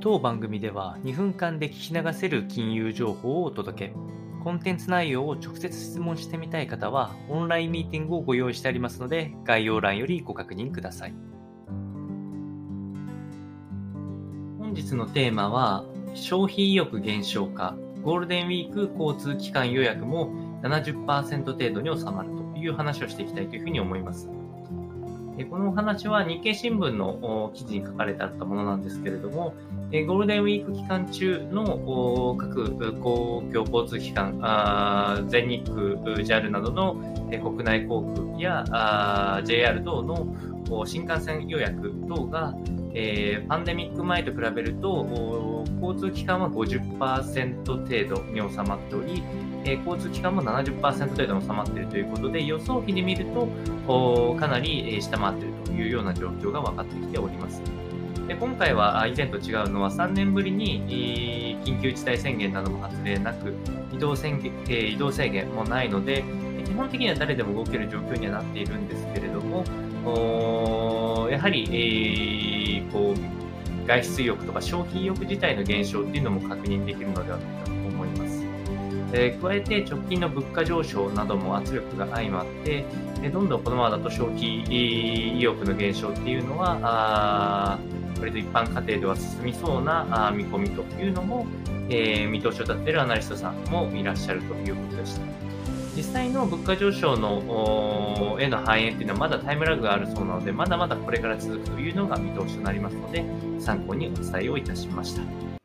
当番組では2分間で聞き流せる金融情報をお届け。コンテンツ内容を直接質問してみたい方は、オンラインミーティングをご用意してありますので、概要欄よりご確認ください。本日のテーマは、消費意欲減少か、ゴールデンウィーク交通機関予約も70%程度に収まるという話をしていきたいというふうに思います。このお話は日経新聞の記事に書かれてあったものなんですけれども、ゴールデンウィーク期間中の各公共交通機関、全日空、JAL などの国内航空や JR 等の新幹線予約等が、えパンデミック前と比べると交通機関は50%程度に収まっており、えー、交通機関も70%程度に収まっているということで、予想比で見ると、かなり下回っているというような状況が分かってきております。で今回は以前と違うのは3年ぶりに緊急事態宣言なども発令なく移動宣言、え移動制限もないので基本的には誰でも動ける状況にはなっているんですけれどもやはり、えー、こう外出意欲とか消費意欲自体の減少っていうのも確認できるのではないかと思います。えー、加えて直近の物価上昇なども圧力が相まって、えどんどんこのままだと消費意欲の減少っていうのは、あ割と一般家庭では進みそうなあ見込みというのも、えー、見通しを立てるアナリストさんもいらっしゃるということでした。実際の物価上昇のへの反映というのはまだタイムラグがあるそうなので、まだまだこれから続くというのが見通しとなりますので、参考にお伝えをいたしました。